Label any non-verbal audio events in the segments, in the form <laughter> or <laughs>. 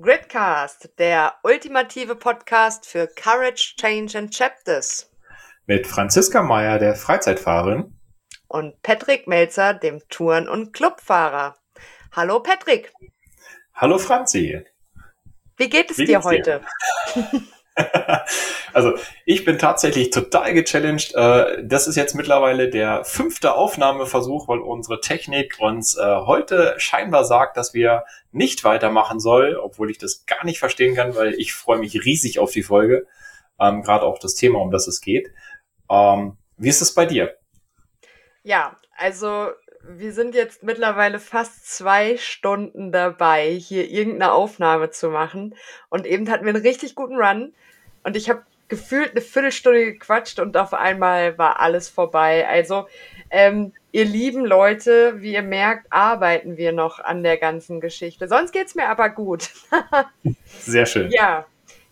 Gridcast, der ultimative Podcast für Courage, Change and Chapters. Mit Franziska Meyer, der Freizeitfahrerin. Und Patrick Melzer, dem Touren- und Clubfahrer. Hallo Patrick. Hallo Franzi. Wie geht es Wie dir heute? Dir? <laughs> <laughs> also ich bin tatsächlich total gechallenged. Äh, das ist jetzt mittlerweile der fünfte Aufnahmeversuch, weil unsere Technik uns äh, heute scheinbar sagt, dass wir nicht weitermachen soll, obwohl ich das gar nicht verstehen kann, weil ich freue mich riesig auf die Folge. Ähm, Gerade auch das Thema, um das es geht. Ähm, wie ist es bei dir? Ja, also wir sind jetzt mittlerweile fast zwei Stunden dabei, hier irgendeine Aufnahme zu machen. Und eben hatten wir einen richtig guten Run. Und ich habe gefühlt eine Viertelstunde gequatscht und auf einmal war alles vorbei. Also, ähm, ihr lieben Leute, wie ihr merkt, arbeiten wir noch an der ganzen Geschichte. Sonst geht's mir aber gut. <laughs> Sehr schön. Ja,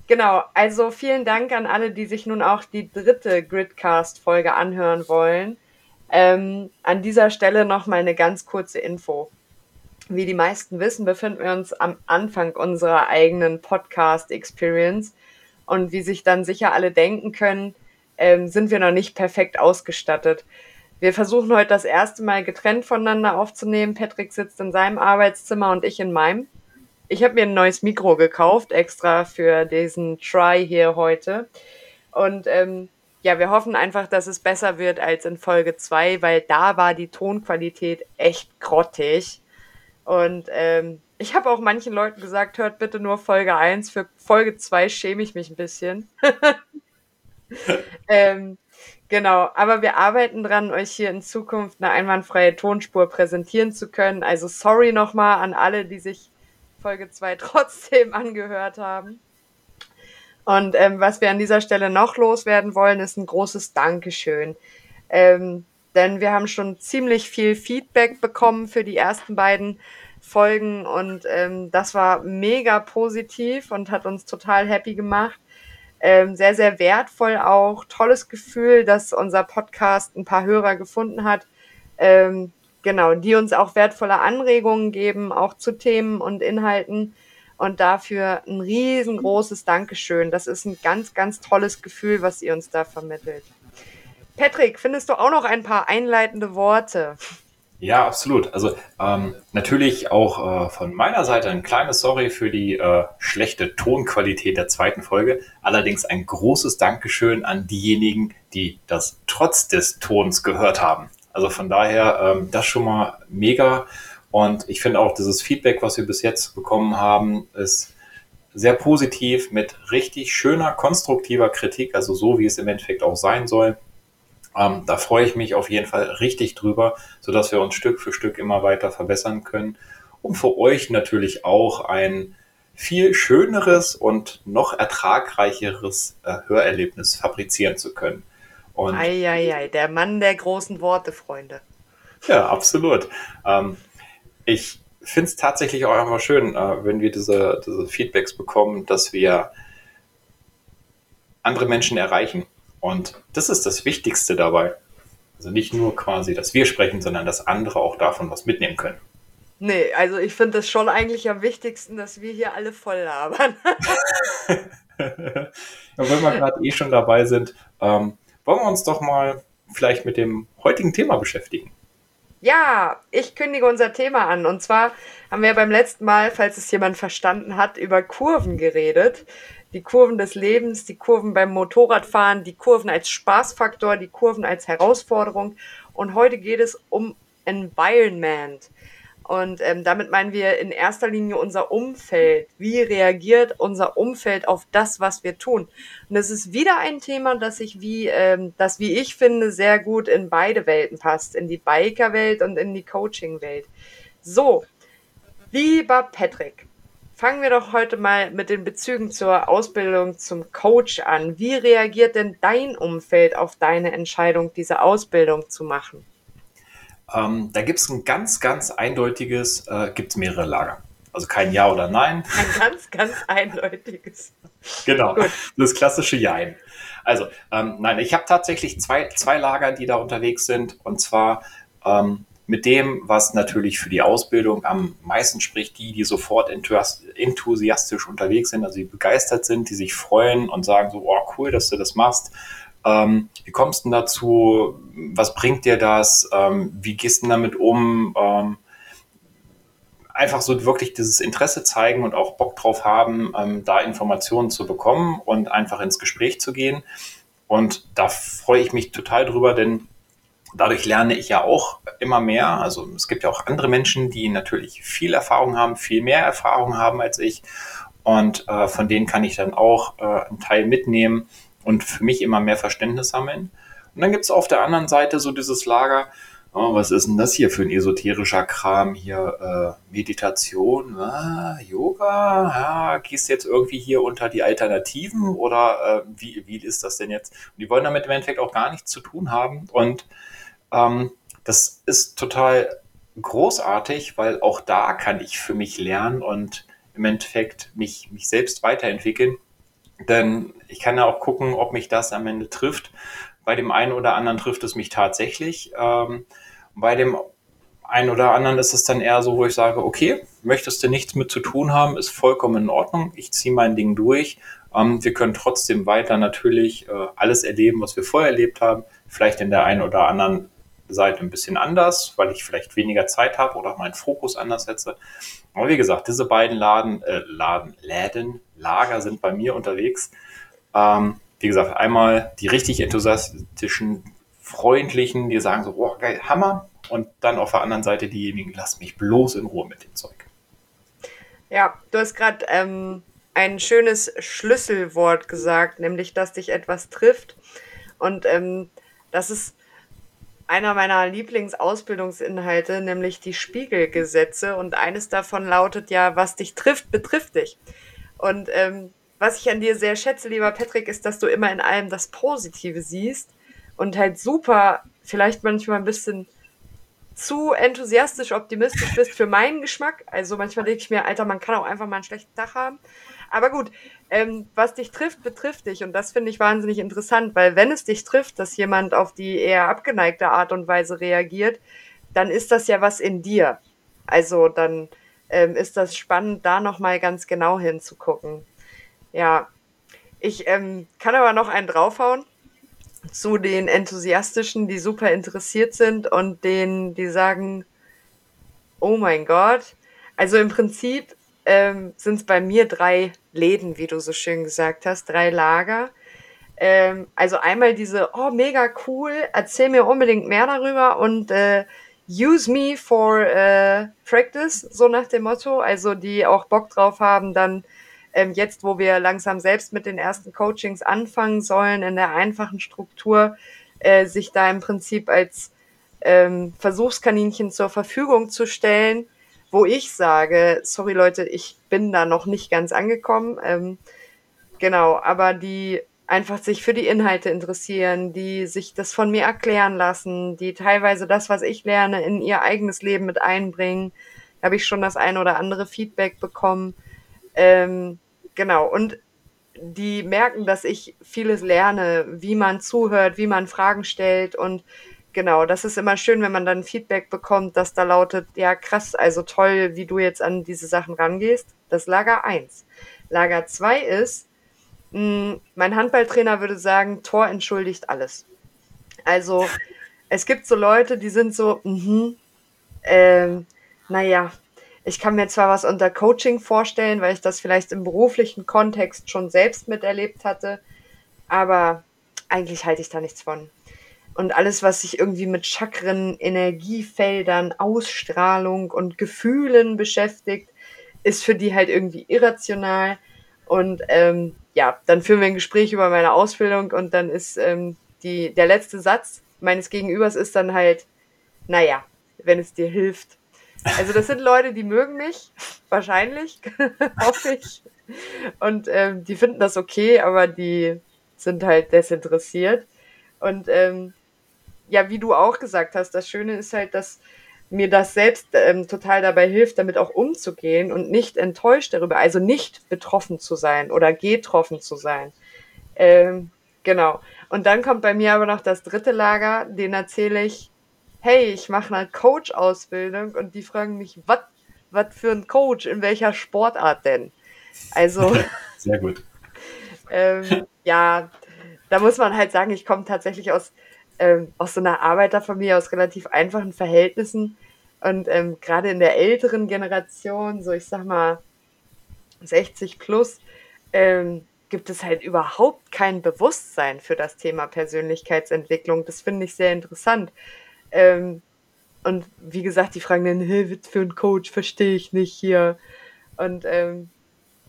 genau. Also vielen Dank an alle, die sich nun auch die dritte Gridcast-Folge anhören wollen. Ähm, an dieser Stelle noch mal eine ganz kurze Info. Wie die meisten wissen, befinden wir uns am Anfang unserer eigenen Podcast-Experience. Und wie sich dann sicher alle denken können, ähm, sind wir noch nicht perfekt ausgestattet. Wir versuchen heute das erste Mal getrennt voneinander aufzunehmen. Patrick sitzt in seinem Arbeitszimmer und ich in meinem. Ich habe mir ein neues Mikro gekauft, extra für diesen Try hier heute. Und ähm, ja, wir hoffen einfach, dass es besser wird als in Folge 2, weil da war die Tonqualität echt grottig. Und ähm, ich habe auch manchen Leuten gesagt, hört bitte nur Folge 1. Für Folge 2 schäme ich mich ein bisschen. <laughs> ähm, genau, aber wir arbeiten dran, euch hier in Zukunft eine einwandfreie Tonspur präsentieren zu können. Also sorry nochmal an alle, die sich Folge 2 <laughs> trotzdem angehört haben. Und ähm, was wir an dieser Stelle noch loswerden wollen, ist ein großes Dankeschön. Ähm, denn wir haben schon ziemlich viel Feedback bekommen für die ersten beiden Folgen und ähm, das war mega positiv und hat uns total happy gemacht. Ähm, sehr, sehr wertvoll auch. Tolles Gefühl, dass unser Podcast ein paar Hörer gefunden hat. Ähm, genau, die uns auch wertvolle Anregungen geben, auch zu Themen und Inhalten. Und dafür ein riesengroßes Dankeschön. Das ist ein ganz, ganz tolles Gefühl, was ihr uns da vermittelt. Patrick, findest du auch noch ein paar einleitende Worte? Ja, absolut. Also ähm, natürlich auch äh, von meiner Seite ein kleines Sorry für die äh, schlechte Tonqualität der zweiten Folge. Allerdings ein großes Dankeschön an diejenigen, die das trotz des Tons gehört haben. Also von daher ähm, das schon mal mega. Und ich finde auch dieses Feedback, was wir bis jetzt bekommen haben, ist sehr positiv mit richtig schöner, konstruktiver Kritik, also so wie es im Endeffekt auch sein soll. Ähm, da freue ich mich auf jeden Fall richtig drüber, sodass wir uns Stück für Stück immer weiter verbessern können, um für euch natürlich auch ein viel schöneres und noch ertragreicheres äh, Hörerlebnis fabrizieren zu können. Und Eieiei, der Mann der großen Worte, Freunde. Ja, absolut. Ähm, ich finde es tatsächlich auch immer schön, äh, wenn wir diese, diese Feedbacks bekommen, dass wir andere Menschen erreichen. Und das ist das Wichtigste dabei. Also nicht nur quasi, dass wir sprechen, sondern dass andere auch davon was mitnehmen können. Nee, also ich finde es schon eigentlich am wichtigsten, dass wir hier alle voll labern. <laughs> ja, wenn wir gerade eh schon dabei sind, ähm, wollen wir uns doch mal vielleicht mit dem heutigen Thema beschäftigen. Ja, ich kündige unser Thema an. Und zwar haben wir beim letzten Mal, falls es jemand verstanden hat, über Kurven geredet. Die Kurven des Lebens, die Kurven beim Motorradfahren, die Kurven als Spaßfaktor, die Kurven als Herausforderung. Und heute geht es um Environment. Und ähm, damit meinen wir in erster Linie unser Umfeld. Wie reagiert unser Umfeld auf das, was wir tun? Und es ist wieder ein Thema, das sich wie, ähm, das wie ich finde, sehr gut in beide Welten passt, in die Biker-Welt und in die Coaching-Welt. So, lieber Patrick, fangen wir doch heute mal mit den Bezügen zur Ausbildung zum Coach an. Wie reagiert denn dein Umfeld auf deine Entscheidung, diese Ausbildung zu machen? Ähm, da gibt es ein ganz, ganz eindeutiges, äh, gibt es mehrere Lager. Also kein Ja oder Nein. Ein ganz, ganz eindeutiges. Genau, Gut. das klassische Jein. Also, ähm, nein, ich habe tatsächlich zwei, zwei Lager, die da unterwegs sind. Und zwar ähm, mit dem, was natürlich für die Ausbildung am meisten spricht, die, die sofort enthusiastisch unterwegs sind, also die begeistert sind, die sich freuen und sagen so, oh cool, dass du das machst. Ähm, wie kommst du dazu? Was bringt dir das? Ähm, wie gehst du damit um? Ähm, einfach so wirklich dieses Interesse zeigen und auch Bock drauf haben, ähm, da Informationen zu bekommen und einfach ins Gespräch zu gehen. Und da freue ich mich total drüber, denn dadurch lerne ich ja auch immer mehr. Also es gibt ja auch andere Menschen, die natürlich viel Erfahrung haben, viel mehr Erfahrung haben als ich. Und äh, von denen kann ich dann auch äh, einen Teil mitnehmen und für mich immer mehr Verständnis sammeln. Und dann gibt es auf der anderen Seite so dieses Lager, oh, was ist denn das hier für ein esoterischer Kram hier? Äh, Meditation, ah, Yoga, ja, gehst jetzt irgendwie hier unter die Alternativen oder äh, wie, wie ist das denn jetzt? Und die wollen damit im Endeffekt auch gar nichts zu tun haben und ähm, das ist total großartig, weil auch da kann ich für mich lernen und im Endeffekt mich, mich selbst weiterentwickeln. Denn ich kann ja auch gucken, ob mich das am Ende trifft. Bei dem einen oder anderen trifft es mich tatsächlich. Ähm, bei dem einen oder anderen ist es dann eher so, wo ich sage, okay, möchtest du nichts mit zu tun haben, ist vollkommen in Ordnung. Ich ziehe mein Ding durch. Ähm, wir können trotzdem weiter natürlich äh, alles erleben, was wir vorher erlebt haben. Vielleicht in der einen oder anderen Seite ein bisschen anders, weil ich vielleicht weniger Zeit habe oder meinen Fokus anders setze. Aber wie gesagt, diese beiden Laden, äh, Laden, Läden, Lager sind bei mir unterwegs. Ähm, wie gesagt, einmal die richtig enthusiastischen, freundlichen, die sagen so, oh, geil, Hammer. Und dann auf der anderen Seite diejenigen, lass mich bloß in Ruhe mit dem Zeug. Ja, du hast gerade ähm, ein schönes Schlüsselwort gesagt, nämlich, dass dich etwas trifft. Und ähm, das ist einer meiner Lieblingsausbildungsinhalte, nämlich die Spiegelgesetze. Und eines davon lautet ja, was dich trifft, betrifft dich. Und ähm, was ich an dir sehr schätze, lieber Patrick, ist, dass du immer in allem das Positive siehst und halt super, vielleicht manchmal ein bisschen zu enthusiastisch optimistisch bist für meinen Geschmack. Also manchmal denke ich mir, Alter, man kann auch einfach mal einen schlechten Tag haben. Aber gut, ähm, was dich trifft, betrifft dich. Und das finde ich wahnsinnig interessant, weil wenn es dich trifft, dass jemand auf die eher abgeneigte Art und Weise reagiert, dann ist das ja was in dir. Also dann ähm, ist das spannend, da nochmal ganz genau hinzugucken. Ja, ich ähm, kann aber noch einen draufhauen zu den Enthusiastischen, die super interessiert sind und denen, die sagen, oh mein Gott. Also im Prinzip ähm, sind es bei mir drei Läden, wie du so schön gesagt hast, drei Lager. Ähm, also einmal diese, oh, mega cool, erzähl mir unbedingt mehr darüber und äh, use me for äh, practice, so nach dem Motto. Also die auch Bock drauf haben, dann ähm, jetzt, wo wir langsam selbst mit den ersten Coachings anfangen sollen, in der einfachen Struktur, äh, sich da im Prinzip als ähm, Versuchskaninchen zur Verfügung zu stellen wo ich sage, sorry Leute, ich bin da noch nicht ganz angekommen. Ähm, genau, aber die einfach sich für die Inhalte interessieren, die sich das von mir erklären lassen, die teilweise das, was ich lerne, in ihr eigenes Leben mit einbringen. Da habe ich schon das ein oder andere Feedback bekommen. Ähm, genau, und die merken, dass ich vieles lerne, wie man zuhört, wie man Fragen stellt und Genau, das ist immer schön, wenn man dann Feedback bekommt, das da lautet, ja krass, also toll, wie du jetzt an diese Sachen rangehst. Das Lager 1. Lager 2 ist, mh, hm, mein Handballtrainer würde sagen, Tor entschuldigt alles. Also es gibt so Leute, die sind so, mhm, ähm, naja, ich kann mir zwar was unter Coaching vorstellen, weil ich das vielleicht im beruflichen Kontext schon selbst miterlebt hatte, aber eigentlich halte ich da nichts von und alles, was sich irgendwie mit Chakren, Energiefeldern, Ausstrahlung und Gefühlen beschäftigt, ist für die halt irgendwie irrational. Und ähm, ja, dann führen wir ein Gespräch über meine Ausbildung und dann ist ähm, die, der letzte Satz meines Gegenübers ist dann halt, naja, wenn es dir hilft. Also das sind Leute, die mögen mich, wahrscheinlich, <laughs> hoffe ich. Und ähm, die finden das okay, aber die sind halt desinteressiert. Und ähm, ja, wie du auch gesagt hast, das Schöne ist halt, dass mir das selbst ähm, total dabei hilft, damit auch umzugehen und nicht enttäuscht darüber, also nicht betroffen zu sein oder getroffen zu sein. Ähm, genau. Und dann kommt bei mir aber noch das dritte Lager, den erzähle ich hey, ich mache eine Coach-Ausbildung und die fragen mich, was was für ein Coach, in welcher Sportart denn? Also, <laughs> Sehr gut. <laughs> ähm, ja, da muss man halt sagen, ich komme tatsächlich aus, ähm, aus so einer Arbeiterfamilie, aus relativ einfachen Verhältnissen. Und ähm, gerade in der älteren Generation, so ich sag mal 60 plus, ähm, gibt es halt überhaupt kein Bewusstsein für das Thema Persönlichkeitsentwicklung. Das finde ich sehr interessant. Ähm, und wie gesagt, die fragen dann, hey, was für ein Coach, verstehe ich nicht hier. Und ähm,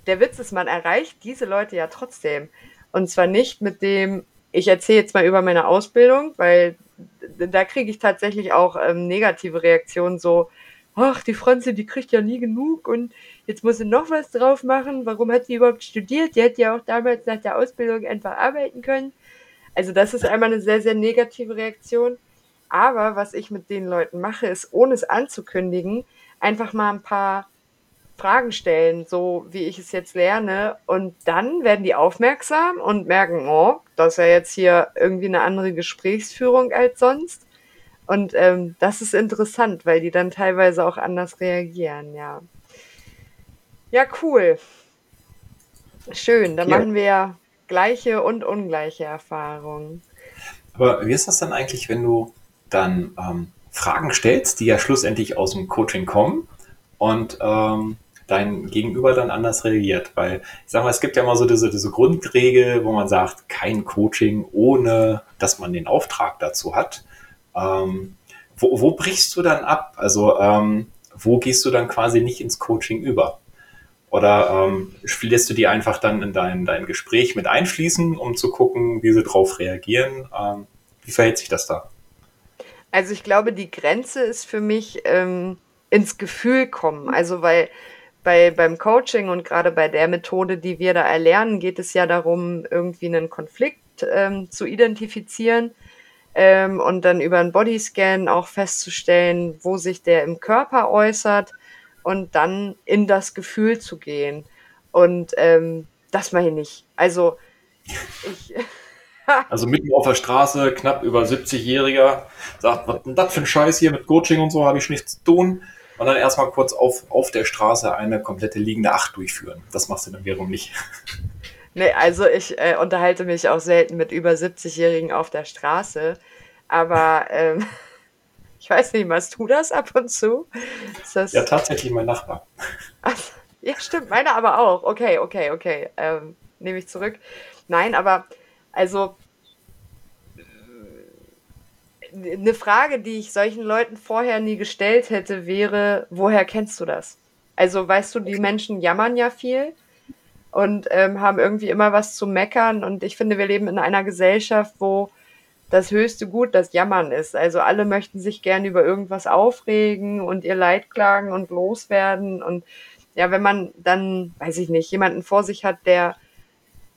der Witz ist, man erreicht diese Leute ja trotzdem. Und zwar nicht mit dem, ich erzähle jetzt mal über meine Ausbildung, weil da kriege ich tatsächlich auch ähm, negative Reaktionen, so, ach, die Franzi, die kriegt ja nie genug und jetzt muss sie noch was drauf machen. Warum hat sie überhaupt studiert? Die hätte ja auch damals nach der Ausbildung einfach arbeiten können. Also das ist einmal eine sehr, sehr negative Reaktion. Aber was ich mit den Leuten mache, ist, ohne es anzukündigen, einfach mal ein paar Fragen stellen, so wie ich es jetzt lerne. Und dann werden die aufmerksam und merken, oh, das ist ja jetzt hier irgendwie eine andere Gesprächsführung als sonst. Und ähm, das ist interessant, weil die dann teilweise auch anders reagieren, ja. Ja, cool. Schön, dann Ja. machen wir gleiche und ungleiche Erfahrungen. Aber wie ist das dann eigentlich, wenn du dann ähm, Fragen stellst, die ja schlussendlich aus dem Coaching kommen und ähm, dein Gegenüber dann anders reagiert? Weil ich sag mal, es gibt ja immer so diese, diese Grundregel, wo man sagt, kein Coaching, ohne dass man den Auftrag dazu hat. Ähm, wo, wo brichst du dann ab? Also ähm, wo gehst du dann quasi nicht ins Coaching über? Oder ähm, lässt du die einfach dann in dein, dein Gespräch mit einfließen, um zu gucken, wie sie drauf reagieren? Ähm, wie verhält sich das da? Also ich glaube, die Grenze ist für mich ähm, ins Gefühl kommen. Also weil bei, beim Coaching und gerade bei der Methode, die wir da erlernen, geht es ja darum, irgendwie einen Konflikt ähm, zu identifizieren ähm, und dann über einen Bodyscan auch festzustellen, wo sich der im Körper äußert und dann in das Gefühl zu gehen. Und ähm, das mache ich nicht. Also ich, <laughs> Also mitten auf der Straße, knapp über 70-Jähriger, sagt, was denn das für ein Scheiß hier mit Coaching und so, habe ich nichts zu tun. Und dann erstmal kurz auf, auf der Straße eine komplette liegende Acht durchführen. Das machst du dann wiederum nicht. <laughs> nee, also ich äh, unterhalte mich auch selten mit über 70-Jährigen auf der Straße. Aber ähm, <laughs> ich weiß nicht, machst du das ab und zu? Das, Ja, tatsächlich mein Nachbar. <laughs> Ach, ja, stimmt, meine aber auch. Okay, okay, okay. Ähm, nehme ich zurück. Nein, aber also eine Frage, die ich solchen Leuten vorher nie gestellt hätte, wäre, woher kennst du das? Also weißt du, die Menschen jammern ja viel und ähm, haben irgendwie immer was zu meckern. Und ich finde, wir leben in einer Gesellschaft, wo das höchste Gut das Jammern ist. Also alle möchten sich gern über irgendwas aufregen und ihr Leid klagen und loswerden. Und ja, wenn man dann, weiß ich nicht, jemanden vor sich hat, der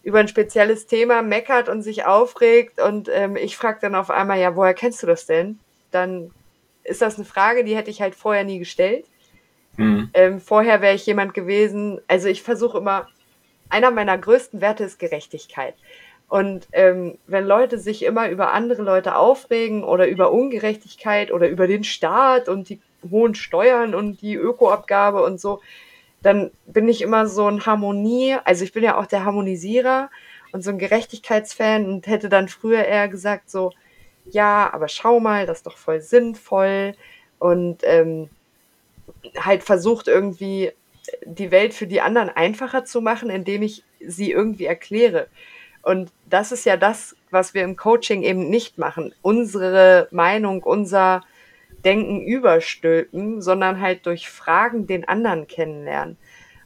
über ein spezielles Thema meckert und sich aufregt und ähm, ich frage dann auf einmal, ja, woher kennst du das denn? Dann ist das eine Frage, die hätte ich halt vorher nie gestellt. Mhm. Ähm, vorher wäre ich jemand gewesen, also ich versuche immer, einer meiner größten Werte ist Gerechtigkeit. Und ähm, wenn Leute sich immer über andere Leute aufregen oder über Ungerechtigkeit oder über den Staat und die hohen Steuern und die Ökoabgabe und so, dann bin ich immer so ein Harmonie, also ich bin ja auch der Harmonisierer und so ein Gerechtigkeitsfan und hätte dann früher eher gesagt so, ja, aber schau mal, das ist doch voll sinnvoll und ähm, halt versucht irgendwie die Welt für die anderen einfacher zu machen, indem ich sie irgendwie erkläre. Und das ist ja das, was wir im Coaching eben nicht machen. Unsere Meinung, unser Denken überstülpen, sondern halt durch Fragen den anderen kennenlernen.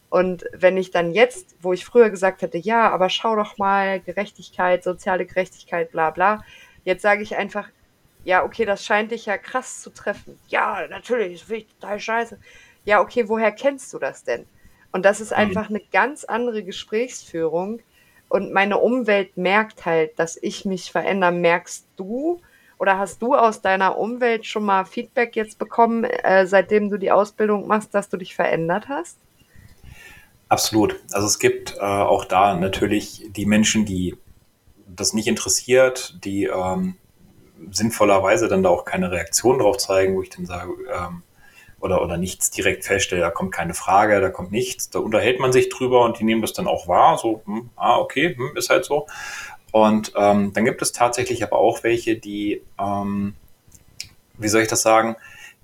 Und wenn ich dann jetzt, wo ich früher gesagt hätte, ja, aber schau doch mal, Gerechtigkeit, soziale Gerechtigkeit, bla bla, jetzt sage ich einfach, ja, okay, das scheint dich ja krass zu treffen. Ja, natürlich, das finde ich total scheiße. Ja, okay, woher kennst du das denn? Und das ist Mhm. einfach eine ganz andere Gesprächsführung. Und meine Umwelt merkt halt, dass ich mich verändere. Merkst du oder hast du aus deiner Umwelt schon mal Feedback jetzt bekommen, äh, seitdem du die Ausbildung machst, dass du dich verändert hast? Absolut. Also es gibt äh, auch da natürlich die Menschen, die das nicht interessiert, die ähm, sinnvollerweise dann da auch keine Reaktion drauf zeigen, wo ich dann sage, ähm, oder, oder nichts direkt feststelle, da kommt keine Frage, da kommt nichts, da unterhält man sich drüber und die nehmen das dann auch wahr, so, hm, ah, okay, hm, ist halt so. Und ähm, dann gibt es tatsächlich aber auch welche, die, ähm, wie soll ich das sagen,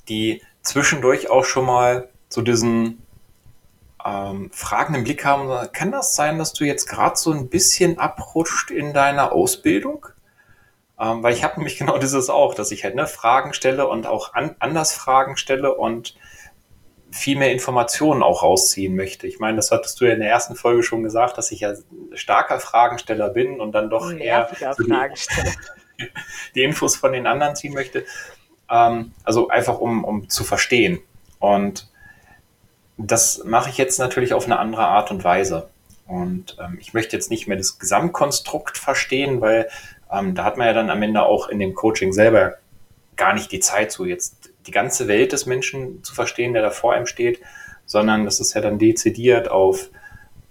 die zwischendurch auch schon mal so diesen ähm, fragenden Blick haben. Kann das sein, dass du jetzt gerade so ein bisschen abrutscht in deiner Ausbildung? Ähm, weil ich habe nämlich <laughs> genau dieses auch, dass ich halt ne, Fragen stelle und auch an, anders Fragen stelle und viel mehr Informationen auch rausziehen möchte. Ich meine, das hattest du ja in der ersten Folge schon gesagt, dass ich ja starker Fragensteller bin und dann doch eher so die, <laughs> die, Infos von den anderen ziehen möchte. Ähm, also einfach um, um zu verstehen. Und das mache ich jetzt natürlich auf eine andere Art und Weise. Und ähm, ich möchte jetzt nicht mehr das Gesamtkonstrukt verstehen, weil ähm, da hat man ja dann am Ende auch in dem Coaching selber gar nicht die Zeit zu, jetzt die ganze Welt des Menschen zu verstehen, der da vor einem steht, sondern das ist ja dann dezidiert auf,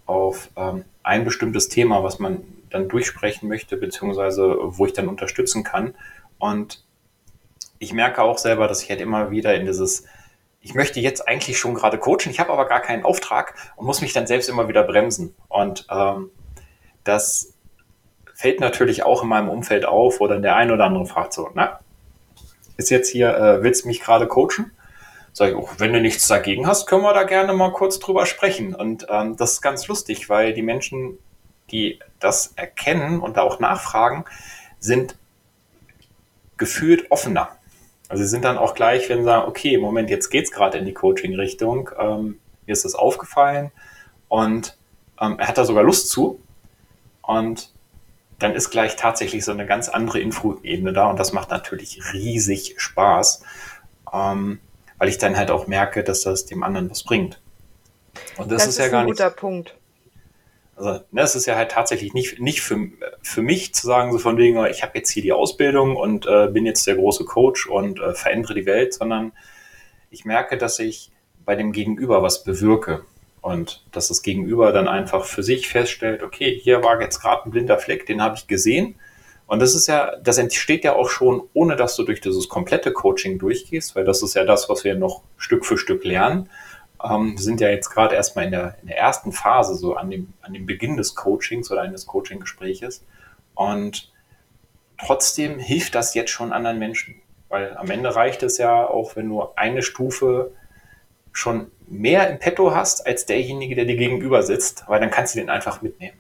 auf ähm, ein bestimmtes Thema, was man dann durchsprechen möchte, beziehungsweise wo ich dann unterstützen kann. Und ich merke auch selber, dass ich halt immer wieder in dieses, ich möchte jetzt eigentlich schon gerade coachen, ich habe aber gar keinen Auftrag und muss mich dann selbst immer wieder bremsen. Und ähm, das fällt natürlich auch in meinem Umfeld auf, wo dann der ein oder andere fragt so, na, ist jetzt hier, äh, willst mich gerade coachen? Sag ich, oh, wenn du nichts dagegen hast, können wir da gerne mal kurz drüber sprechen. Und ähm, das ist ganz lustig, weil die Menschen, die das erkennen und da auch nachfragen, sind gefühlt offener. Also sie sind dann auch gleich, wenn sie sagen, okay, Moment, jetzt geht es gerade in die Coaching-Richtung, ähm, mir ist das aufgefallen und ähm, er hat da sogar Lust zu. Und dann ist gleich tatsächlich so eine ganz andere Info-Ebene da und das macht natürlich riesig Spaß, ähm, weil ich dann halt auch merke, dass das dem anderen was bringt. Und das, das ist, ist ja gar ein guter Punkt. Also, ne, es ist ja halt tatsächlich nicht, nicht für, für mich zu sagen, so von wegen, ich habe jetzt hier die Ausbildung und äh, bin jetzt der große Coach und äh, verändere die Welt, sondern ich merke, dass ich bei dem Gegenüber was bewirke. Und dass das Gegenüber dann einfach für sich feststellt, okay, hier war jetzt gerade ein blinder Fleck, den habe ich gesehen. Und das ist ja, das entsteht ja auch schon, ohne dass du durch dieses komplette Coaching durchgehst, weil das ist ja das, was wir noch Stück für Stück lernen. Ähm, wir sind ja jetzt gerade erstmal in der, in der ersten Phase, so an dem, an dem Beginn des Coachings oder eines Coaching-Gespräches. Und trotzdem hilft das jetzt schon anderen Menschen. Weil am Ende reicht es ja auch, wenn du eine Stufe schon mehr im Petto hast als derjenige, der dir gegenüber sitzt, weil dann kannst du den einfach mitnehmen.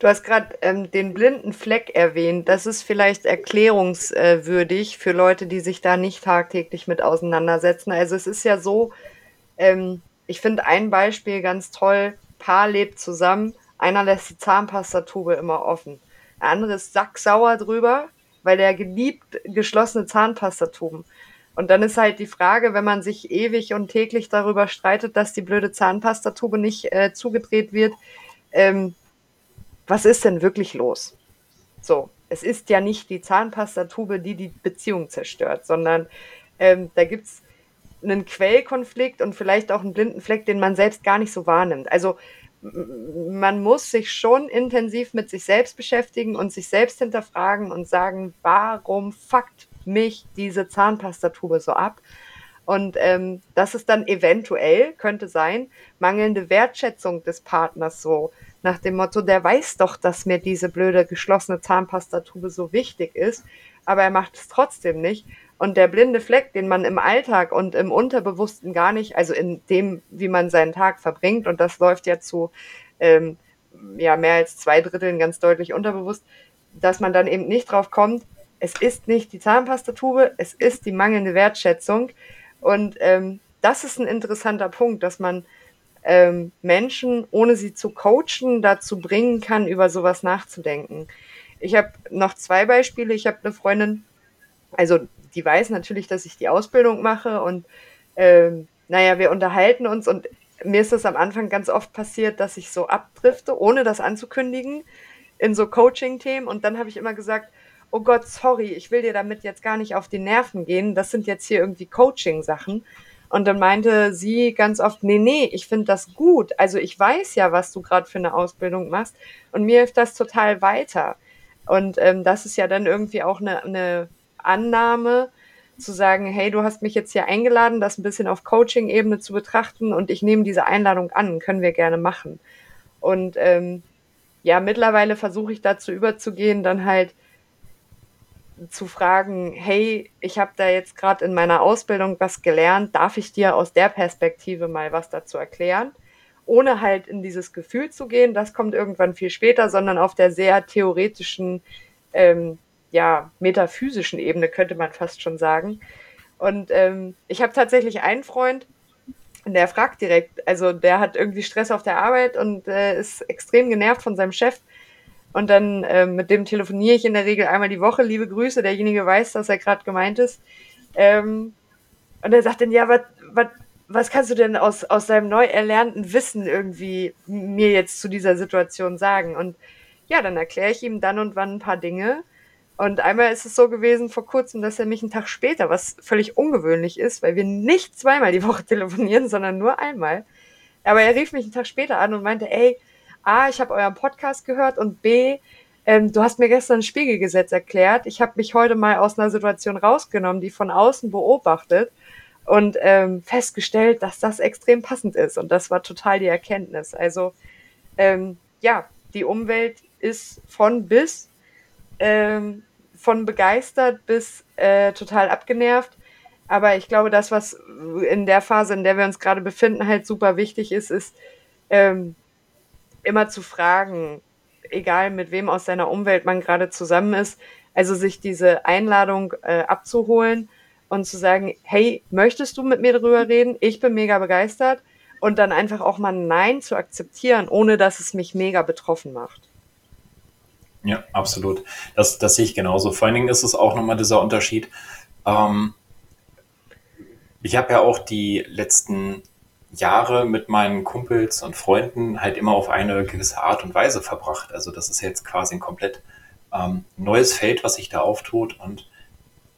Du hast gerade ähm, den blinden Fleck erwähnt. Das ist vielleicht erklärungswürdig für Leute, die sich da nicht tagtäglich mit auseinandersetzen. Also es ist ja so, ähm, ich finde ein Beispiel ganz toll. Paar lebt zusammen, einer lässt die Zahnpastatube immer offen. Der andere ist sacksauer drüber, weil der geliebt geschlossene Zahnpastatuben. Und dann ist halt die Frage, wenn man sich ewig und täglich darüber streitet, dass die blöde Zahnpastatube nicht äh, zugedreht wird, ähm, was ist denn wirklich los? So, es ist ja nicht die Zahnpastatube, die die Beziehung zerstört, sondern ähm, da gibt's einen Quellkonflikt und vielleicht auch einen blinden Fleck, den man selbst gar nicht so wahrnimmt. Also man muss sich schon intensiv mit sich selbst beschäftigen und sich selbst hinterfragen und sagen, warum fuckt mich diese Zahnpastatube so ab. Und ähm, das ist dann eventuell, könnte sein, mangelnde Wertschätzung des Partners so. Nach dem Motto, der weiß doch, dass mir diese blöde geschlossene Zahnpastatube so wichtig ist, aber er macht es trotzdem nicht. Und der blinde Fleck, den man im Alltag und im Unterbewussten gar nicht, also in dem, wie man seinen Tag verbringt, und das läuft ja zu ähm, ja, mehr als zwei Dritteln ganz deutlich unterbewusst, dass man dann eben nicht drauf kommt, es ist nicht die Zahnpastatube, es ist die mangelnde Wertschätzung. Und ähm, das ist ein interessanter Punkt, dass man ähm, Menschen, ohne sie zu coachen, dazu bringen kann, über sowas nachzudenken. Ich habe noch zwei Beispiele. Ich habe eine Freundin, also die weiß natürlich, dass ich die Ausbildung mache und ähm, naja, wir unterhalten uns und mir ist das am Anfang ganz oft passiert, dass ich so abdrifte, ohne das anzukündigen, in so Coaching-Themen. Und dann habe ich immer gesagt, oh Gott, sorry, ich will dir damit jetzt gar nicht auf die Nerven gehen, das sind jetzt hier irgendwie Coaching-Sachen. Und dann meinte sie ganz oft, nee, nee, ich finde das gut. Also ich weiß ja, was du gerade für eine Ausbildung machst und mir hilft das total weiter. Und ähm, das ist ja dann irgendwie auch eine, eine Annahme zu sagen, hey, du hast mich jetzt hier eingeladen, das ein bisschen auf Coaching-Ebene zu betrachten und ich nehme diese Einladung an, können wir gerne machen. Und ähm, ja, mittlerweile versuche ich dazu überzugehen, dann halt zu fragen, hey, ich habe da jetzt gerade in meiner Ausbildung was gelernt, darf ich dir aus der Perspektive mal was dazu erklären? Ohne halt in dieses Gefühl zu gehen, das kommt irgendwann viel später, sondern auf der sehr theoretischen, ähm, ja, metaphysischen Ebene könnte man fast schon sagen. Und ähm, ich habe tatsächlich einen Freund, der fragt direkt, also der hat irgendwie Stress auf der Arbeit und äh, ist extrem genervt von seinem Chef und dann äh, mit dem telefoniere ich in der Regel einmal die Woche. Liebe Grüße, derjenige weiß, dass er gerade gemeint ist. Ähm, und er sagt dann, ja, was, was kannst du denn aus, aus deinem neu erlernten Wissen irgendwie mir jetzt zu dieser Situation sagen? Und ja, dann erkläre ich ihm dann und wann ein paar Dinge. Und einmal ist es so gewesen vor kurzem, dass er mich einen Tag später, was völlig ungewöhnlich ist, weil wir nicht zweimal die <laughs> Woche telefonieren, sondern nur einmal. Aber er rief mich einen Tag später an und meinte, ey, A, ich habe euren Podcast gehört und B, ähm, du hast mir gestern ein Spiegelgesetz erklärt. Ich habe mich heute mal aus einer Situation rausgenommen, die von außen beobachtet und ähm, festgestellt, dass das extrem passend ist. Und das war total die Erkenntnis. Also ähm, ja, die Umwelt ist von bis, ähm, von begeistert bis äh, total abgenervt. Aber ich glaube, das, was in der Phase, in der wir uns gerade befinden, halt super wichtig ist, ist, ähm, immer zu fragen, egal mit wem aus seiner Umwelt man gerade zusammen ist, also sich diese Einladung äh, abzuholen und zu sagen, hey, möchtest du mit mir darüber reden? Ich bin mega begeistert und dann einfach auch mal Nein zu akzeptieren, ohne dass es mich mega betroffen macht. Ja, absolut. Das, das sehe ich genauso. Vor allen Dingen ist es auch nochmal dieser Unterschied. Ähm, ich habe ja auch die letzten Jahre mit meinen Kumpels und Freunden halt immer auf eine gewisse Art und Weise verbracht. Also das ist jetzt quasi ein komplett ähm, neues Feld, was sich da auftut und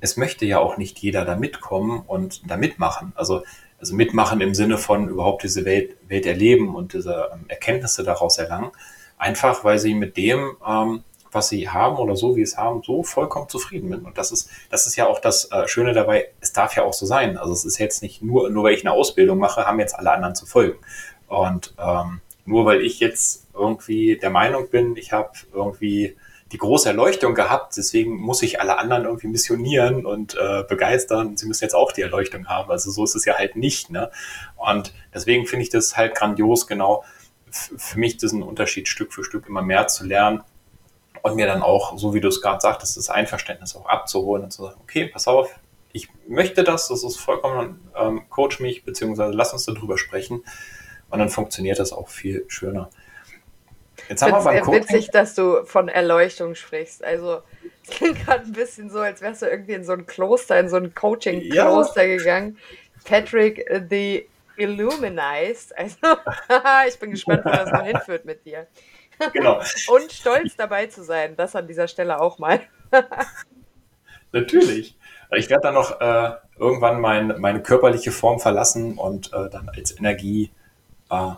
es möchte ja auch nicht jeder da mitkommen und da mitmachen. Also, also mitmachen im Sinne von überhaupt diese Welt, Welt erleben und diese ähm, Erkenntnisse daraus erlangen. Einfach weil sie mit dem ähm, was sie haben oder so, wie es haben, so vollkommen zufrieden bin. Und das ist, das ist ja auch das äh, Schöne dabei, es darf ja auch so sein. Also es ist jetzt nicht nur, nur weil ich eine Ausbildung mache, haben jetzt alle anderen zu folgen. Und ähm, nur weil ich jetzt irgendwie der Meinung bin, ich habe irgendwie die große Erleuchtung gehabt, deswegen muss ich alle anderen irgendwie missionieren und äh, begeistern. Sie müssen jetzt auch die Erleuchtung haben. Also so ist es ja halt nicht. Ne? Und deswegen finde ich das halt grandios, genau für mich diesen Unterschied Stück für Stück immer mehr zu lernen und mir dann auch, so wie du es gerade sagtest, das Einverständnis auch abzuholen und zu sagen, okay, pass auf, ich möchte das, das ist vollkommen, ähm, coach mich, beziehungsweise lass uns darüber sprechen. Und dann funktioniert das auch viel schöner. Jetzt haben wir beim Coaching witzig, dass du von Erleuchtung sprichst. Also, es <laughs> klingt gerade ein bisschen so, als wärst du irgendwie in so ein Kloster, in so ein Coaching-Kloster ja. gegangen. Patrick uh, the Illuminized. Also, <laughs> ich bin gespannt, wo das noch hinführt mit dir. Genau. <laughs> Und stolz dabei zu sein, das an dieser Stelle auch mal. <laughs> Natürlich. Ich werde dann noch äh, irgendwann mein, meine körperliche Form verlassen und äh, dann als Energie äh,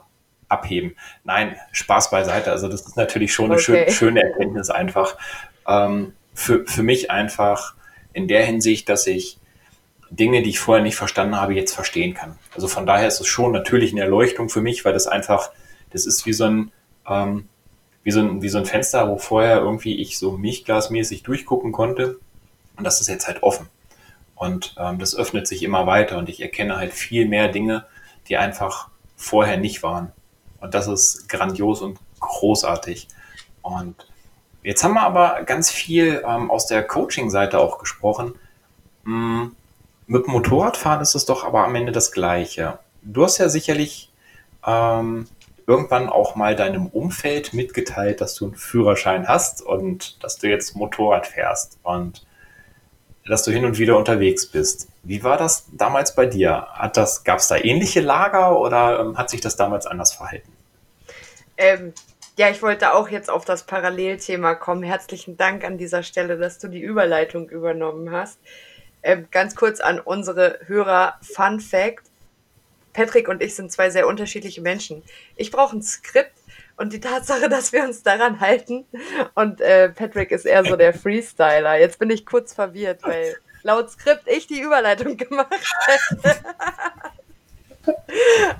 abheben. Nein, Spaß beiseite. Also das ist natürlich schon eine okay. schön, schöne Erkenntnis einfach. Ähm, für, für mich einfach in der Hinsicht, dass ich Dinge, die ich vorher nicht verstanden habe, jetzt verstehen kann. Also von daher ist es schon natürlich eine Erleuchtung für mich, weil das einfach, das ist wie so ein, ähm, wie so ein, wie so ein Fenster, wo vorher irgendwie ich so milchglasmäßig durchgucken konnte. Und das ist jetzt halt offen. Und ähm, das öffnet sich immer weiter und ich erkenne halt viel mehr Dinge, die einfach vorher nicht waren. Und das ist grandios und großartig. Und jetzt haben wir aber ganz viel ähm, aus der Coaching-Seite auch gesprochen. Hm, mit Motorradfahren ist es doch aber am Ende das Gleiche. Du hast ja sicherlich ähm, irgendwann auch mal deinem Umfeld mitgeteilt, dass du einen Führerschein hast und dass du jetzt Motorrad fährst und dass du hin und wieder unterwegs bist. Wie war das damals bei dir? Hat das, gab es da ähnliche Lager oder ähm, hat sich das damals anders verhalten? Ähm, ja, ich wollte auch jetzt auf das Parallelthema kommen. Herzlichen Dank an dieser Stelle, dass du die Überleitung übernommen hast. Ähm, ganz kurz an unsere Hörer Fun Fact. Patrick und ich sind zwei sehr unterschiedliche Menschen. Ich brauche ein Skript und die Tatsache, <laughs> dass wir uns daran halten. Und äh, Patrick ist eher so der Freestyler. Jetzt bin ich kurz verwirrt, weil laut Skript ich die Überleitung <laughs> gemacht hätte. <laughs>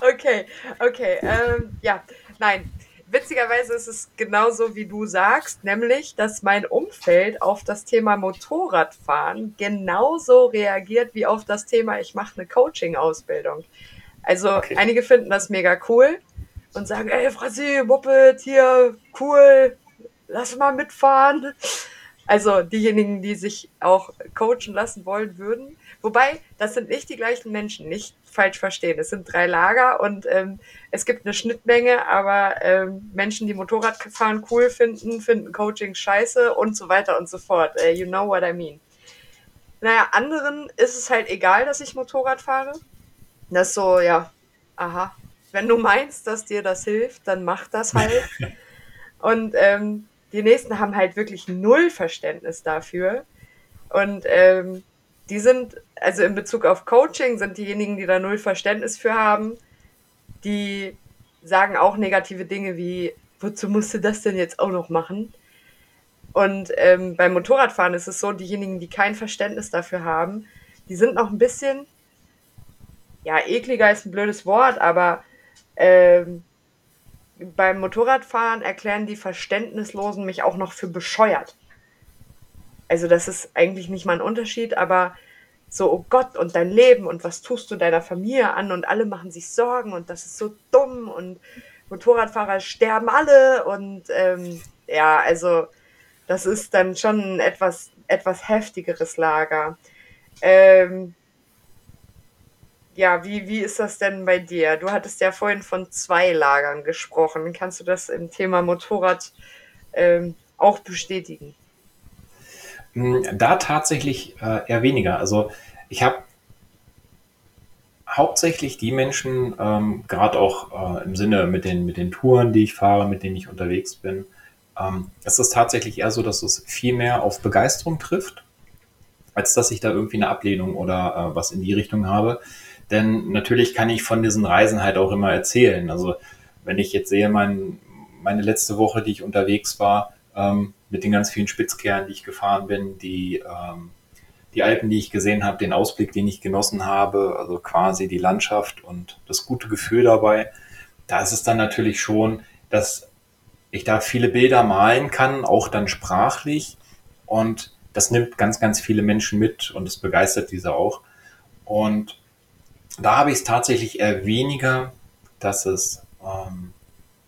okay, okay. Ähm, ja, nein. Witzigerweise ist es genauso, wie du sagst, nämlich, dass mein Umfeld auf das Thema Motorradfahren genauso reagiert wie auf das Thema, ich mache eine Coaching-Ausbildung. Also okay. einige finden das mega cool und sagen, ey, Frasi, Moped, hier, cool, lass mal mitfahren. Also diejenigen, die sich auch coachen lassen wollen würden. Wobei, das sind nicht die gleichen Menschen, nicht falsch verstehen. Es sind drei Lager und ähm, es gibt eine Schnittmenge, aber ähm, Menschen, die Motorradfahren cool finden, finden Coaching scheiße und so weiter und so fort. Uh, you know what I mean. Naja, anderen ist es halt egal, dass ich Motorrad fahre. Das ist so, ja, aha. Wenn du meinst, dass dir das hilft, dann mach das halt. <laughs> und ähm, die nächsten haben halt wirklich null Verständnis dafür. Und ähm, die sind, also in Bezug auf Coaching, sind diejenigen, die da null Verständnis für haben, die sagen auch negative Dinge wie, wozu musst du das denn jetzt auch noch machen? Und ähm, beim Motorradfahren ist es so, diejenigen, die kein Verständnis dafür haben, die sind noch ein bisschen, ja, ekliger ist ein blödes Wort, aber ähm, beim Motorradfahren erklären die Verständnislosen mich auch noch für bescheuert. Also das ist eigentlich nicht mal ein Unterschied, aber so, oh Gott, und dein Leben und was tust du deiner Familie an und alle machen sich Sorgen und das ist so dumm und Motorradfahrer sterben alle und ähm, ja, also das ist dann schon ein etwas, etwas heftigeres Lager. Ähm, ja, wie, wie ist das denn bei dir? Du hattest ja vorhin von zwei Lagern gesprochen. Kannst du das im Thema Motorrad ähm, auch bestätigen? Hm, da tatsächlich äh, eher weniger. Also ich habe hauptsächlich die Menschen, ähm, gerade auch äh, im Sinne mit den, mit den Touren, die ich fahre, mit denen ich unterwegs bin, ähm, ist es tatsächlich eher so, dass es viel mehr auf Begeisterung trifft, als dass ich da irgendwie eine Ablehnung oder äh, was in die Richtung habe. Denn natürlich kann ich von diesen Reisen halt auch immer erzählen. Also wenn ich jetzt sehe, mein, meine letzte Woche, die ich unterwegs war, ähm, mit den ganz vielen Spitzkernen, die ich gefahren bin, die, ähm, die Alpen, die ich gesehen habe, den Ausblick, den ich genossen habe, also quasi die Landschaft und das gute Gefühl dabei, da ist es dann natürlich schon, dass ich da viele Bilder malen kann, auch dann sprachlich und das nimmt ganz, ganz viele Menschen mit und es begeistert diese auch. Und da habe ich es tatsächlich eher weniger, dass es ähm,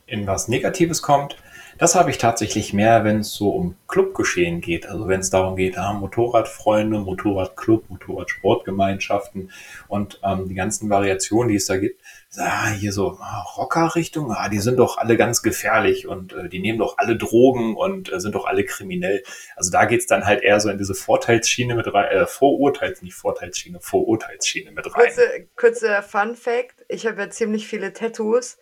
in was Negatives kommt. Das habe ich tatsächlich mehr, wenn es so um Clubgeschehen geht. Also wenn es darum geht, ah, Motorradfreunde, Motorradclub, Motorradsportgemeinschaften und ähm, die ganzen Variationen, die es da gibt. Ah, hier so ah, Rockerrichtung, ah, die sind doch alle ganz gefährlich und äh, die nehmen doch alle Drogen und äh, sind doch alle kriminell. Also da geht's dann halt eher so in diese Vorteilsschiene mit rein, äh, Vorurteils, nicht Vorteilsschiene, Vorurteilsschiene mit rein. Kurze, kurze Fun Fact, ich habe ja ziemlich viele Tattoos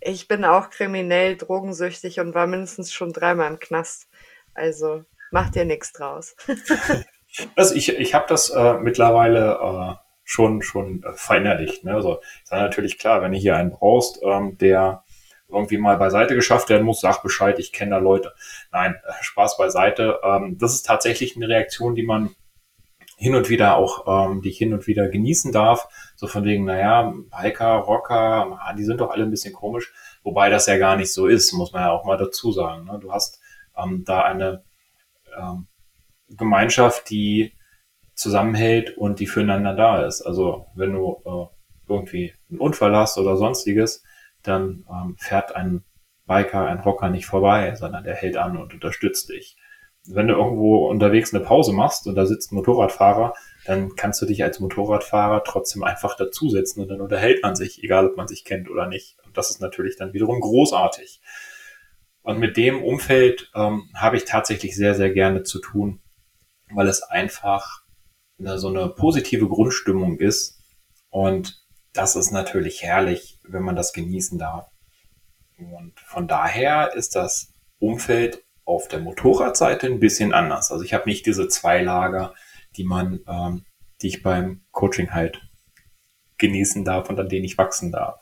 ich bin auch kriminell, drogensüchtig und war mindestens schon dreimal im Knast. Also mach dir nichts draus. <laughs> also ich, ich habe das äh, mittlerweile äh, schon, schon äh, verinnerlicht. Ne? Also ist natürlich klar, wenn du hier einen brauchst, ähm, der irgendwie mal beiseite geschafft werden muss, sag Bescheid, ich kenne da Leute. Nein, äh, Spaß beiseite. Ähm, das ist tatsächlich eine Reaktion, die man hin und wieder auch, ähm, die ich hin und wieder genießen darf. So von wegen, naja, Biker, Rocker, die sind doch alle ein bisschen komisch. Wobei das ja gar nicht so ist, muss man ja auch mal dazu sagen. Ne? Du hast ähm, da eine ähm, Gemeinschaft, die zusammenhält und die füreinander da ist. Also wenn du äh, irgendwie einen Unfall hast oder sonstiges, dann ähm, fährt ein Biker, ein Rocker nicht vorbei, sondern der hält an und unterstützt dich wenn du irgendwo unterwegs eine Pause machst und da sitzt ein Motorradfahrer, dann kannst du dich als Motorradfahrer trotzdem einfach dazusetzen und dann unterhält man sich, egal ob man sich kennt oder nicht. Und das ist natürlich dann wiederum großartig. Und mit dem Umfeld ähm, habe ich tatsächlich sehr, sehr gerne zu tun, weil es einfach eine, so eine positive Grundstimmung ist. Und das ist natürlich herrlich, wenn man das genießen darf. Und von daher ist das Umfeld auf der Motorradseite ein bisschen anders. Also ich habe nicht diese zwei Lager, die man, ähm, die ich beim Coaching halt genießen darf und an denen ich wachsen darf.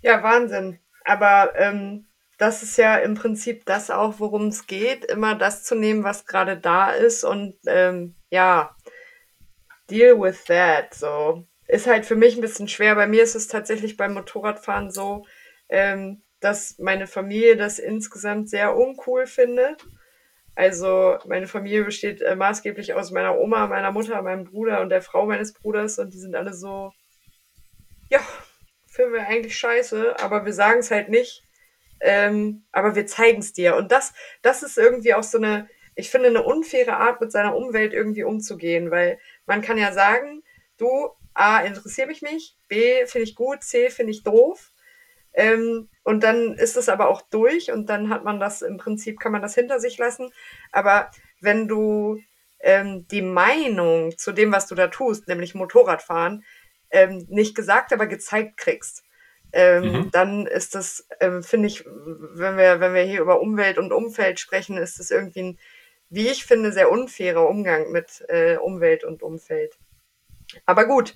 Ja, Wahnsinn. aber ähm, das ist ja im Prinzip das auch, worum es geht, immer das zu nehmen, was gerade da ist und ähm, ja, deal with that. So ist halt für mich ein bisschen schwer. Bei mir ist es tatsächlich beim Motorradfahren so, ähm, dass meine Familie das insgesamt sehr uncool findet. Also meine Familie besteht äh, maßgeblich aus meiner Oma, meiner Mutter, meinem Bruder und der Frau meines Bruders und die sind alle so, ja, finden wir eigentlich scheiße, aber wir sagen es halt nicht. Ähm, aber wir zeigen es dir. Und das, das ist irgendwie auch so eine, ich finde, eine unfaire Art, mit seiner Umwelt irgendwie umzugehen, weil man kann ja sagen, du, A, interessiert mich nicht, B, finde ich gut, C, finde ich doof. Ähm, und dann ist es aber auch durch und dann hat man das im Prinzip, kann man das hinter sich lassen. Aber wenn du ähm, die Meinung zu dem, was du da tust, nämlich Motorradfahren, ähm, nicht gesagt, aber gezeigt kriegst, ähm, mhm. dann ist das, ähm, finde ich, wenn wir, wenn wir hier über Umwelt und Umfeld sprechen, ist das irgendwie ein, wie ich finde, sehr unfairer Umgang mit äh, Umwelt und Umfeld. Aber gut,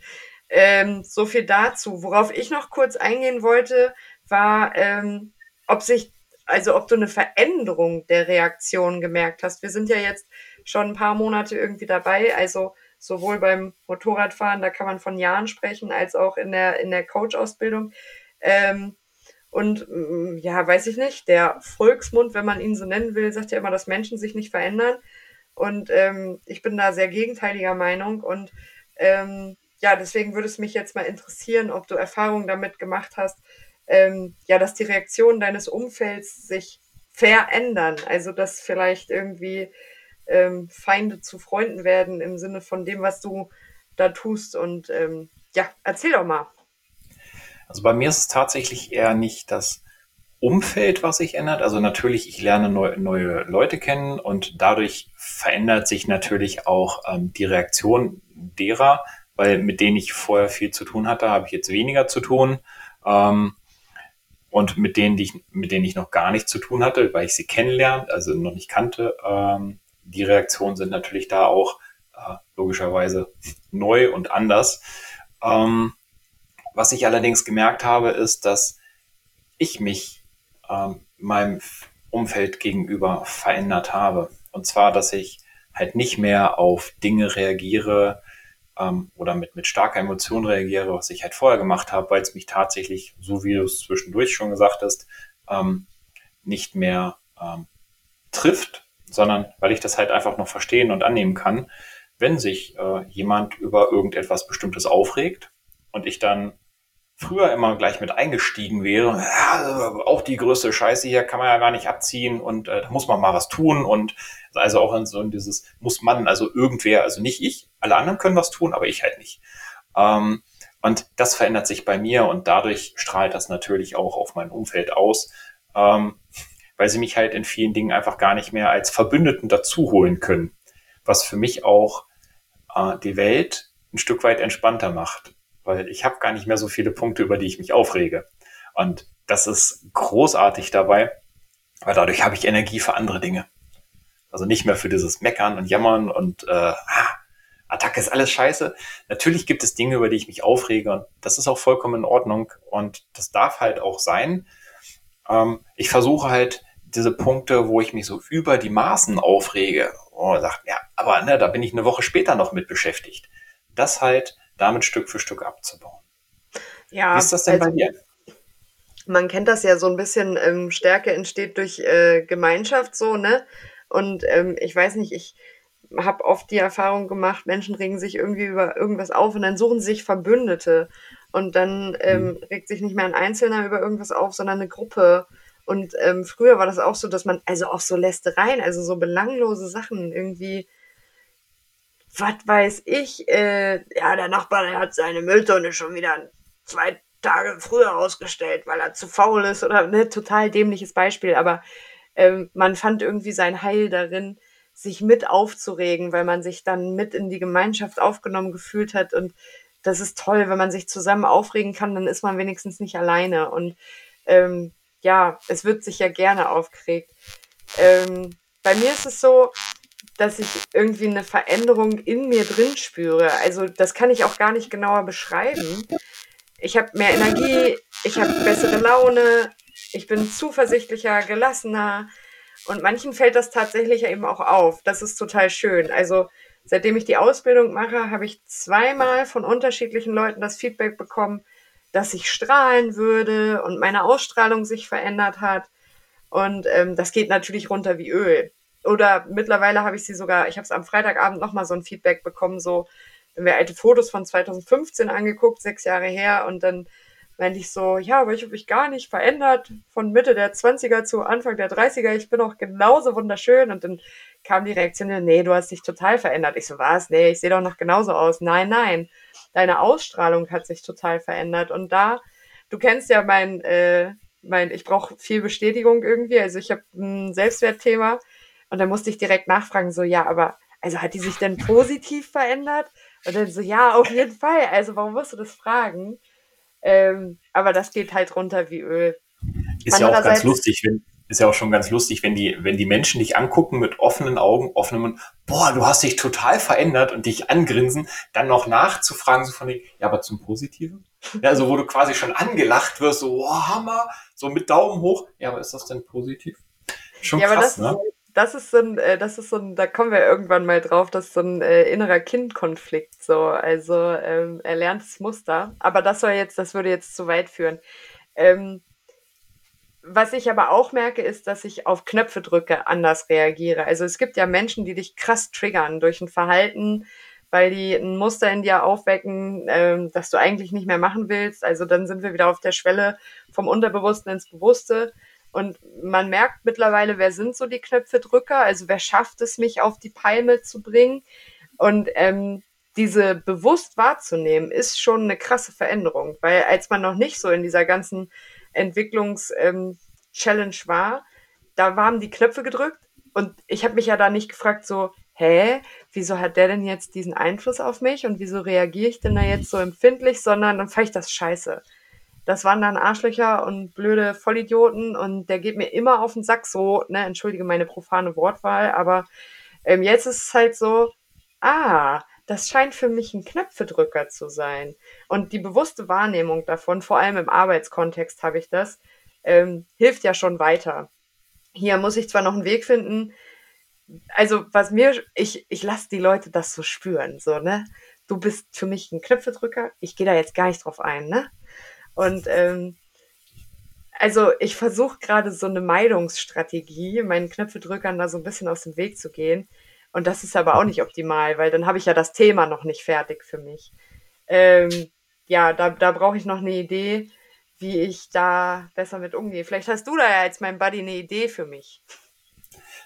ähm, so viel dazu. Worauf ich noch kurz eingehen wollte, war, ähm, ob sich, also ob du eine Veränderung der Reaktion gemerkt hast. Wir sind ja jetzt schon ein paar Monate irgendwie dabei, also sowohl beim Motorradfahren, da kann man von Jahren sprechen, als auch in der, in der Coach-Ausbildung. Ähm, und mm, ja, weiß ich nicht, der Volksmund, wenn man ihn so nennen will, sagt ja immer, dass Menschen sich nicht verändern. Und ähm, ich bin da sehr gegenteiliger Meinung. Und ähm, ja, deswegen würde es mich jetzt mal interessieren, ob du Erfahrungen damit gemacht hast, ähm, ja, dass die Reaktionen deines Umfelds sich verändern. Also dass vielleicht irgendwie ähm, Feinde zu Freunden werden im Sinne von dem, was du da tust. Und ähm, ja, erzähl doch mal. Also bei mir ist es tatsächlich eher nicht das Umfeld, was sich ändert. Also natürlich, ich lerne neu, neue Leute kennen und dadurch verändert sich natürlich auch ähm, die Reaktion derer, weil mit denen ich vorher viel zu tun hatte, habe ich jetzt weniger zu tun. Ähm, und mit denen, die ich, mit denen ich noch gar nichts zu tun hatte, weil ich sie kennenlerne, also noch nicht kannte, ähm, die Reaktionen sind natürlich da auch äh, logischerweise neu und anders. Ähm, was ich allerdings gemerkt habe, ist, dass ich mich ähm, meinem Umfeld gegenüber verändert habe. Und zwar, dass ich halt nicht mehr auf Dinge reagiere ähm, oder mit, mit starker Emotion reagiere, was ich halt vorher gemacht habe, weil es mich tatsächlich, so wie du es zwischendurch schon gesagt hast, ähm, nicht mehr ähm, trifft, sondern weil ich das halt einfach noch verstehen und annehmen kann, wenn sich äh, jemand über irgendetwas Bestimmtes aufregt und ich dann früher immer gleich mit eingestiegen wäre, ja, auch die größte Scheiße hier kann man ja gar nicht abziehen und äh, da muss man mal was tun und also auch in so dieses muss man, also irgendwer, also nicht ich, alle anderen können was tun, aber ich halt nicht. Ähm, und das verändert sich bei mir und dadurch strahlt das natürlich auch auf mein Umfeld aus, ähm, weil sie mich halt in vielen Dingen einfach gar nicht mehr als Verbündeten dazu holen können, was für mich auch äh, die Welt ein Stück weit entspannter macht weil ich habe gar nicht mehr so viele Punkte, über die ich mich aufrege. Und das ist großartig dabei, weil dadurch habe ich Energie für andere Dinge. Also nicht mehr für dieses Meckern und Jammern und äh, ah, Attacke ist alles scheiße. Natürlich gibt es Dinge, über die ich mich aufrege und das ist auch vollkommen in Ordnung und das darf halt auch sein. Ähm, ich versuche halt diese Punkte, wo ich mich so über die Maßen aufrege und sage, ja, aber ne, da bin ich eine Woche später noch mit beschäftigt. Das halt damit Stück für Stück abzubauen. Ja, Wie ist das denn also, bei dir? Man kennt das ja so ein bisschen, ähm, Stärke entsteht durch äh, Gemeinschaft so, ne? Und ähm, ich weiß nicht, ich habe oft die Erfahrung gemacht, Menschen regen sich irgendwie über irgendwas auf und dann suchen sie sich Verbündete. Und dann ähm, mhm. regt sich nicht mehr ein Einzelner über irgendwas auf, sondern eine Gruppe. Und ähm, früher war das auch so, dass man, also auch so Lästereien, also so belanglose Sachen irgendwie was weiß ich, äh, ja, der Nachbar, der hat seine Mülltonne schon wieder zwei Tage früher ausgestellt, weil er zu faul ist oder ne, total dämliches Beispiel, aber ähm, man fand irgendwie sein Heil darin, sich mit aufzuregen, weil man sich dann mit in die Gemeinschaft aufgenommen gefühlt hat. Und das ist toll, wenn man sich zusammen aufregen kann, dann ist man wenigstens nicht alleine. Und ähm, ja, es wird sich ja gerne aufgeregt. Ähm, bei mir ist es so, dass ich irgendwie eine Veränderung in mir drin spüre. Also das kann ich auch gar nicht genauer beschreiben. Ich habe mehr Energie, ich habe bessere Laune, ich bin zuversichtlicher, gelassener. Und manchen fällt das tatsächlich eben auch auf. Das ist total schön. Also seitdem ich die Ausbildung mache, habe ich zweimal von unterschiedlichen Leuten das Feedback bekommen, dass ich strahlen würde und meine Ausstrahlung sich verändert hat. Und ähm, das geht natürlich runter wie Öl. Oder mittlerweile habe ich sie sogar, ich habe es am Freitagabend nochmal so ein Feedback bekommen, so, wenn wir alte Fotos von 2015 angeguckt, sechs Jahre her, und dann meinte ich so, ja, aber ich habe mich gar nicht verändert von Mitte der 20er zu Anfang der 30er. Ich bin auch genauso wunderschön. Und dann kam die Reaktion, nee, du hast dich total verändert. Ich so, was? Nee, ich sehe doch noch genauso aus. Nein, nein. Deine Ausstrahlung hat sich total verändert. Und da, du kennst ja mein, äh, mein, ich brauche viel Bestätigung irgendwie. Also ich habe ein Selbstwertthema. Und dann musste ich direkt nachfragen, so, ja, aber, also hat die sich denn positiv verändert? Und dann so, ja, auf jeden Fall. Also warum musst du das fragen? Ähm, aber das geht halt runter wie Öl. Ist ja auch ganz lustig, wenn, ist ja auch schon ganz lustig, wenn die, wenn die Menschen dich angucken mit offenen Augen, offenem Mund, boah, du hast dich total verändert und dich angrinsen, dann noch nachzufragen, so von den, ja, aber zum Positiven? Ja, also wo du quasi schon angelacht wirst, so, wow, Hammer, so mit Daumen hoch. Ja, aber ist das denn positiv? Schon ja, krass, ne? Das ist so ein, äh, das ist so ein, da kommen wir irgendwann mal drauf, das ist so ein äh, innerer Kindkonflikt, so, also ähm, erlerntes Muster. Aber das soll jetzt, das würde jetzt zu weit führen. Ähm, was ich aber auch merke, ist, dass ich auf Knöpfe drücke anders reagiere. Also es gibt ja Menschen, die dich krass triggern durch ein Verhalten, weil die ein Muster in dir aufwecken, ähm, das du eigentlich nicht mehr machen willst. Also dann sind wir wieder auf der Schwelle vom Unterbewussten ins Bewusste. Und man merkt mittlerweile, wer sind so die Knöpfe-Drücker, also wer schafft es, mich auf die Palme zu bringen. Und ähm, diese bewusst wahrzunehmen, ist schon eine krasse Veränderung, weil als man noch nicht so in dieser ganzen Entwicklungs-Challenge ähm, war, da waren die Knöpfe gedrückt. Und ich habe mich ja da nicht gefragt, so, hä, wieso hat der denn jetzt diesen Einfluss auf mich? Und wieso reagiere ich denn da jetzt so empfindlich, sondern dann fand ich das scheiße das waren dann Arschlöcher und blöde Vollidioten und der geht mir immer auf den Sack so, ne, entschuldige meine profane Wortwahl, aber ähm, jetzt ist es halt so, ah, das scheint für mich ein Knöpfedrücker zu sein. Und die bewusste Wahrnehmung davon, vor allem im Arbeitskontext habe ich das, ähm, hilft ja schon weiter. Hier muss ich zwar noch einen Weg finden, also was mir, ich, ich lasse die Leute das so spüren, so, ne? Du bist für mich ein Knöpfedrücker, ich gehe da jetzt gar nicht drauf ein, ne? Und ähm, also ich versuche gerade so eine Meidungsstrategie, meinen Knöpfedrückern da so ein bisschen aus dem Weg zu gehen. Und das ist aber auch nicht optimal, weil dann habe ich ja das Thema noch nicht fertig für mich. Ähm, ja, da, da brauche ich noch eine Idee, wie ich da besser mit umgehe. Vielleicht hast du da ja als mein Buddy eine Idee für mich.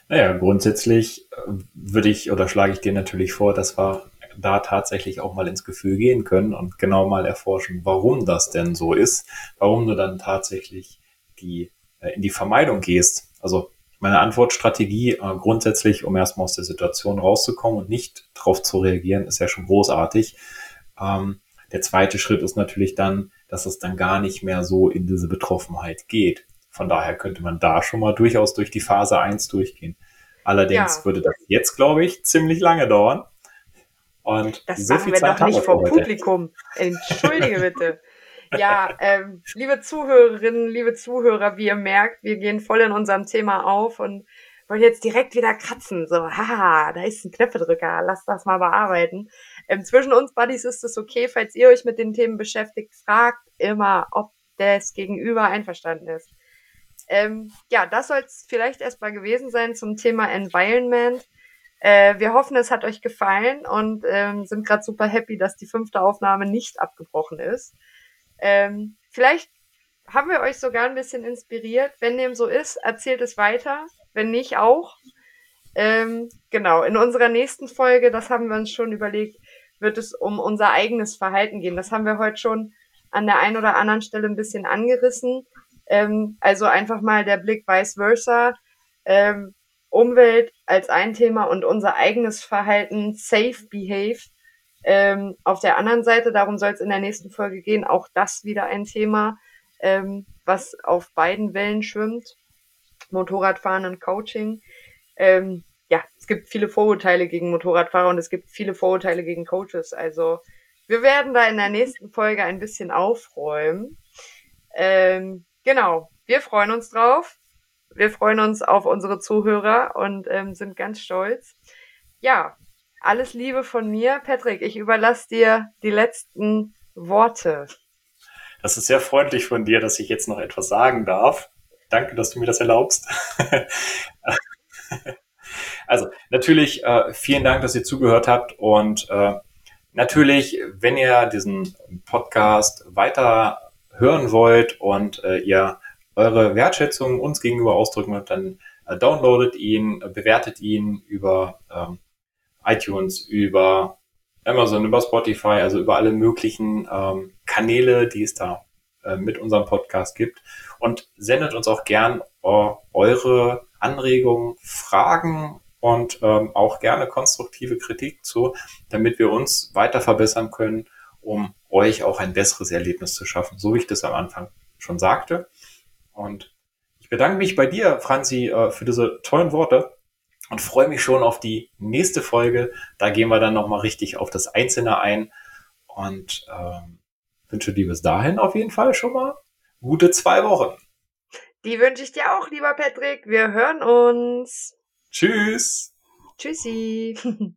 Naja, grundsätzlich äh, würde ich oder schlage ich dir natürlich vor, dass wir da tatsächlich auch mal ins Gefühl gehen können und genau mal erforschen, warum das denn so ist, warum du dann tatsächlich die, äh, in die Vermeidung gehst. Also meine Antwortstrategie äh, grundsätzlich, um erstmal aus der Situation rauszukommen und nicht darauf zu reagieren, ist ja schon großartig. Ähm, der zweite Schritt ist natürlich dann, dass es dann gar nicht mehr so in diese Betroffenheit geht. Von daher könnte man da schon mal durchaus durch die Phase 1 durchgehen. Allerdings ja. würde das jetzt, glaube ich, ziemlich lange dauern. Und das so machen wir Zeit doch nicht vor Publikum. Entschuldige bitte. Ja, ähm, liebe Zuhörerinnen, liebe Zuhörer, wie ihr merkt, wir gehen voll in unserem Thema auf und wollen jetzt direkt wieder kratzen. So, haha, da ist ein Knöpfedrücker, lasst das mal bearbeiten. Ähm, zwischen uns Buddies ist es okay, falls ihr euch mit den Themen beschäftigt, fragt immer, ob das Gegenüber einverstanden ist. Ähm, ja, das soll es vielleicht erstmal gewesen sein zum Thema Environment. Äh, wir hoffen, es hat euch gefallen und ähm, sind gerade super happy, dass die fünfte Aufnahme nicht abgebrochen ist. Ähm, vielleicht haben wir euch sogar ein bisschen inspiriert. Wenn dem so ist, erzählt es weiter. Wenn nicht, auch. Ähm, genau, in unserer nächsten Folge, das haben wir uns schon überlegt, wird es um unser eigenes Verhalten gehen. Das haben wir heute schon an der einen oder anderen Stelle ein bisschen angerissen. Ähm, also einfach mal der Blick vice versa. Ähm, Umwelt als ein Thema und unser eigenes Verhalten, Safe Behave, ähm, auf der anderen Seite, darum soll es in der nächsten Folge gehen, auch das wieder ein Thema, ähm, was auf beiden Wellen schwimmt. Motorradfahren und Coaching. Ähm, ja, es gibt viele Vorurteile gegen Motorradfahrer und es gibt viele Vorurteile gegen Coaches. Also wir werden da in der nächsten Folge ein bisschen aufräumen. Ähm, genau. wir freuen uns drauf. Wir freuen uns auf unsere Zuhörer und ähm, sind ganz stolz. Ja, alles Liebe von mir. Patrick, ich überlasse dir die letzten Worte. Das ist sehr freundlich von dir, dass ich jetzt noch etwas sagen darf. Danke, dass du mir das erlaubst. <laughs> also natürlich äh, vielen Dank, dass ihr zugehört habt und äh, natürlich, wenn ihr diesen Podcast weiter hören wollt und äh, ihr eure Wertschätzung uns gegenüber ausdrücken wollt, dann äh, downloadet ihn, bewertet ihn über ähm, iTunes, über Amazon, über Spotify, also über alle möglichen ähm, Kanäle, die es da äh, mit unserem Podcast gibt. Und sendet uns auch gern äh, eure Anregungen, Fragen und ähm, auch gerne konstruktive Kritik zu, damit wir uns weiter verbessern können, um euch auch ein besseres Erlebnis zu schaffen, so wie ich das am Anfang schon sagte. Und ich bedanke mich bei dir, Franzi, äh, für diese tollen Worte und freue mich schon auf die nächste Folge. Da gehen wir dann nochmal richtig auf das Einzelne ein und ähm, wünsche dir bis dahin auf jeden Fall schon mal gute zwei Wochen. Die wünsche ich dir auch, lieber Patrick. Wir hören uns. Tschüss. Tschüssi. <laughs>